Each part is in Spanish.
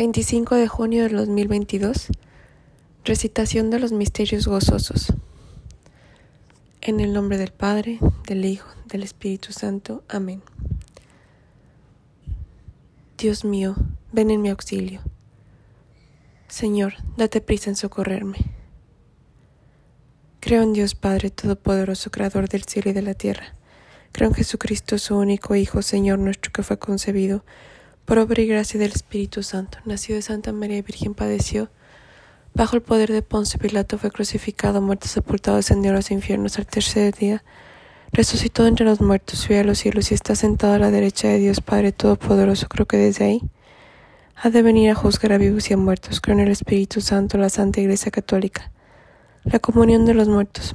Sábado, 25 de junio del 2022. Recitación de los misterios gozosos. En el nombre del Padre, del Hijo, del Espíritu Santo. Amén. Dios mío, ven en mi auxilio. Señor, date prisa en socorrerme. Creo en Dios Padre Todopoderoso, Creador del cielo y de la tierra. Creo en Jesucristo, su único Hijo, Señor nuestro, que fue concebido por obra y gracia del Espíritu Santo, nació de Santa María Virgen, padeció. Bajo el poder de Ponce Pilato fue crucificado, muerto, sepultado, descendió a los infiernos al tercer día. Resucitó entre los muertos, subió a los cielos y está sentado a la derecha de Dios Padre Todopoderoso. Creo que desde ahí ha de venir a juzgar a vivos y a muertos. Creo en el Espíritu Santo, la Santa Iglesia Católica, la comunión de los muertos,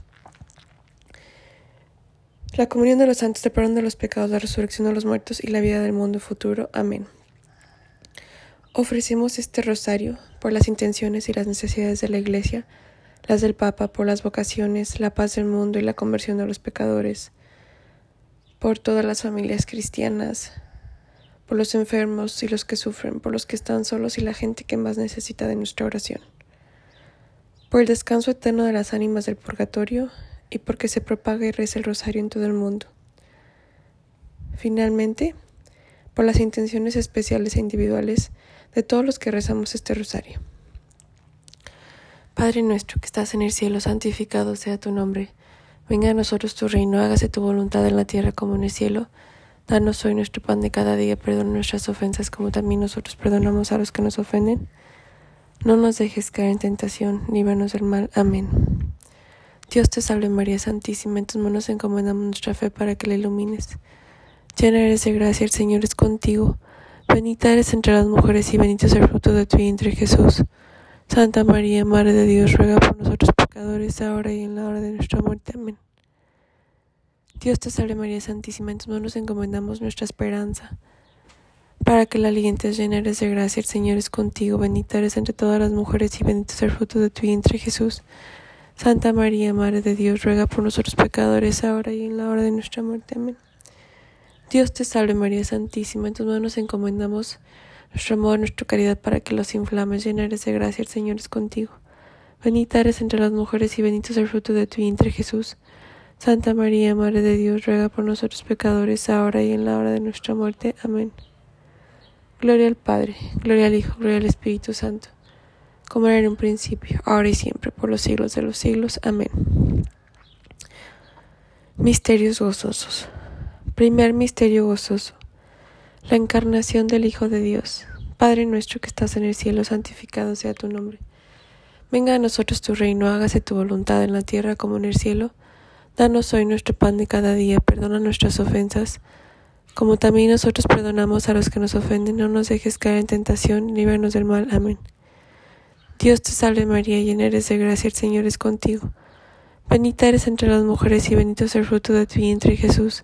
la comunión de los santos, el perdón de los pecados, la resurrección de los muertos y la vida del mundo futuro. Amén. Ofrecemos este rosario por las intenciones y las necesidades de la Iglesia, las del Papa, por las vocaciones, la paz del mundo y la conversión de los pecadores, por todas las familias cristianas, por los enfermos y los que sufren, por los que están solos y la gente que más necesita de nuestra oración, por el descanso eterno de las ánimas del purgatorio y porque se propague y reza el rosario en todo el mundo. Finalmente, por las intenciones especiales e individuales de todos los que rezamos este rosario. Padre nuestro que estás en el cielo, santificado sea tu nombre. Venga a nosotros tu reino, hágase tu voluntad en la tierra como en el cielo. Danos hoy nuestro pan de cada día, perdona nuestras ofensas como también nosotros perdonamos a los que nos ofenden. No nos dejes caer en tentación, líbranos del mal. Amén. Dios te salve María Santísima, en tus manos encomendamos nuestra fe para que la ilumines. Llena eres de gracia, el Señor es contigo. Bendita eres entre las mujeres y bendito es el fruto de tu vientre Jesús. Santa María, Madre de Dios, ruega por nosotros pecadores, ahora y en la hora de nuestra muerte. Amén. Dios te salve María Santísima, en tus manos encomendamos nuestra esperanza. Para que la alientes llena eres de gracia, el Señor es contigo, bendita eres entre todas las mujeres y bendito es el fruto de tu vientre Jesús. Santa María, Madre de Dios, ruega por nosotros pecadores, ahora y en la hora de nuestra muerte. Amén. Dios te salve María Santísima, en tus manos encomendamos nuestro amor, nuestra caridad para que los inflames llenares de gracia, el Señor es contigo. Bendita eres entre las mujeres y bendito es el fruto de tu vientre Jesús. Santa María, Madre de Dios, ruega por nosotros pecadores, ahora y en la hora de nuestra muerte. Amén. Gloria al Padre, gloria al Hijo, gloria al Espíritu Santo, como era en un principio, ahora y siempre, por los siglos de los siglos. Amén. Misterios gozosos. Primer misterio gozoso. La encarnación del Hijo de Dios. Padre nuestro que estás en el cielo, santificado sea tu nombre. Venga a nosotros tu reino, hágase tu voluntad en la tierra como en el cielo. Danos hoy nuestro pan de cada día, perdona nuestras ofensas, como también nosotros perdonamos a los que nos ofenden. No nos dejes caer en tentación, líbranos del mal. Amén. Dios te salve María, llena eres de gracia, el Señor es contigo. Bendita eres entre las mujeres y bendito es el fruto de tu vientre Jesús.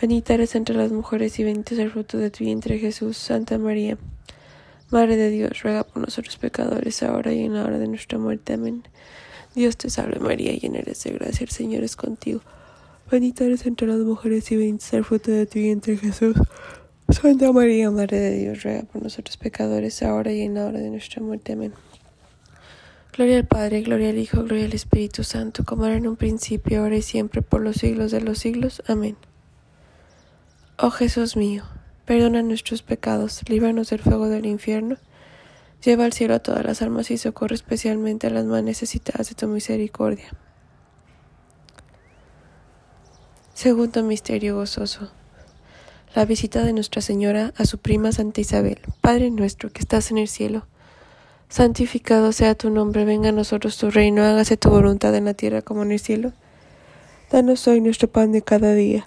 Bendita eres entre las mujeres y bendito es el fruto de tu vientre Jesús. Santa María, Madre de Dios, ruega por nosotros pecadores, ahora y en la hora de nuestra muerte. Amén. Dios te salve María, llena eres de gracia, el Señor es contigo. Bendita eres entre las mujeres y bendito es el fruto de tu vientre Jesús. Santa María, Madre de Dios, ruega por nosotros pecadores, ahora y en la hora de nuestra muerte. Amén. Gloria al Padre, gloria al Hijo, gloria al Espíritu Santo, como era en un principio, ahora y siempre, por los siglos de los siglos. Amén. Oh Jesús mío, Perdona nuestros pecados, líbranos del fuego del infierno, lleva al cielo a todas las almas y socorre especialmente a las más necesitadas de tu misericordia. Segundo misterio gozoso. La visita de Nuestra Señora a su prima Santa Isabel. Padre nuestro que estás en el cielo, santificado sea tu nombre, venga a nosotros tu reino, hágase tu voluntad en la tierra como en el cielo. Danos hoy nuestro pan de cada día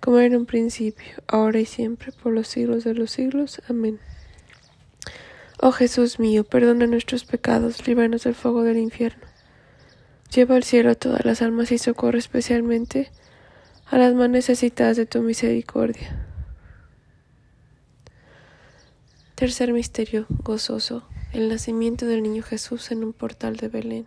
como era en un principio, ahora y siempre, por los siglos de los siglos. Amén. Oh Jesús mío, perdona nuestros pecados, líbranos del fuego del infierno. Lleva al cielo a todas las almas y socorre especialmente a las más necesitadas de tu misericordia. Tercer misterio gozoso, el nacimiento del niño Jesús en un portal de Belén.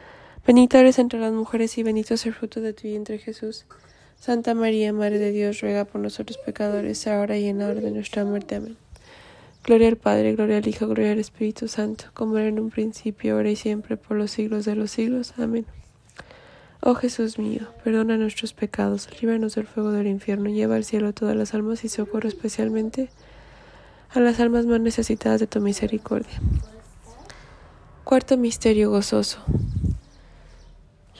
Bendita eres entre las mujeres y bendito es el fruto de tu vientre Jesús. Santa María, Madre de Dios, ruega por nosotros pecadores, ahora y en la hora de nuestra muerte. Amén. Gloria al Padre, gloria al Hijo, gloria al Espíritu Santo, como era en un principio, ahora y siempre, por los siglos de los siglos. Amén. Oh Jesús mío, perdona nuestros pecados, líbranos del fuego del infierno, lleva al cielo a todas las almas y socorro especialmente a las almas más necesitadas de tu misericordia. Cuarto misterio gozoso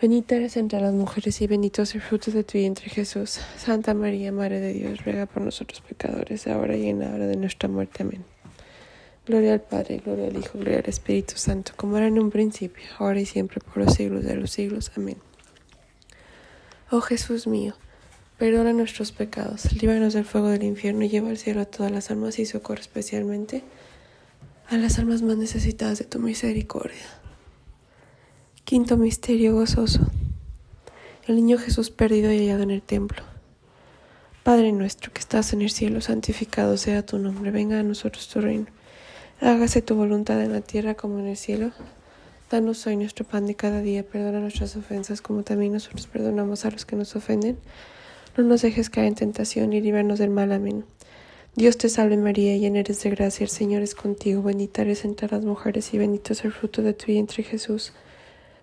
Bendita eres entre las mujeres y bendito es el fruto de tu vientre Jesús. Santa María, Madre de Dios, ruega por nosotros pecadores, ahora y en la hora de nuestra muerte. Amén. Gloria al Padre, gloria al Hijo, gloria al Espíritu Santo, como era en un principio, ahora y siempre, por los siglos de los siglos. Amén. Oh Jesús mío, perdona nuestros pecados, líbranos del fuego del infierno y lleva al cielo a todas las almas y socorre especialmente a las almas más necesitadas de tu misericordia. Quinto misterio gozoso. El niño Jesús perdido y hallado en el templo. Padre nuestro que estás en el cielo, santificado sea tu nombre, venga a nosotros tu reino. Hágase tu voluntad en la tierra como en el cielo. Danos hoy nuestro pan de cada día, perdona nuestras ofensas como también nosotros perdonamos a los que nos ofenden. No nos dejes caer en tentación y líbranos del mal. Amén. Dios te salve María, llena eres de gracia, el Señor es contigo, bendita eres entre las mujeres y bendito es el fruto de tu vientre Jesús.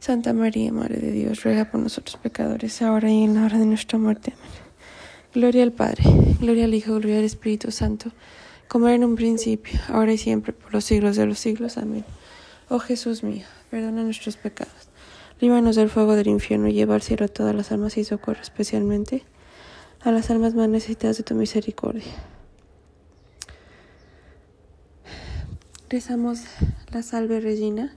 Santa María, Madre de Dios, ruega por nosotros pecadores, ahora y en la hora de nuestra muerte. Amén. Gloria al Padre, gloria al Hijo, gloria al Espíritu Santo como era en un principio, ahora y siempre, por los siglos de los siglos. Amén. Oh Jesús mío, perdona nuestros pecados, líbranos del fuego del infierno y lleva al cielo a todas las almas y socorre especialmente a las almas más necesitadas de tu misericordia. Rezamos la salve Regina.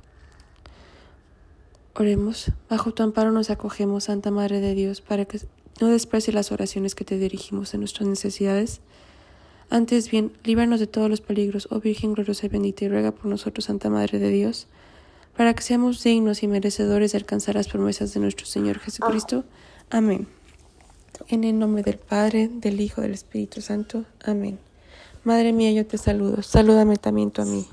Oremos, bajo tu amparo nos acogemos, Santa Madre de Dios, para que no desprecie las oraciones que te dirigimos en nuestras necesidades, antes bien, líbranos de todos los peligros, oh Virgen gloriosa y bendita, y ruega por nosotros, Santa Madre de Dios, para que seamos dignos y merecedores de alcanzar las promesas de nuestro Señor Jesucristo. Amén. En el nombre del Padre, del Hijo, del Espíritu Santo. Amén. Madre mía, yo te saludo. Salúdame también tú a mí.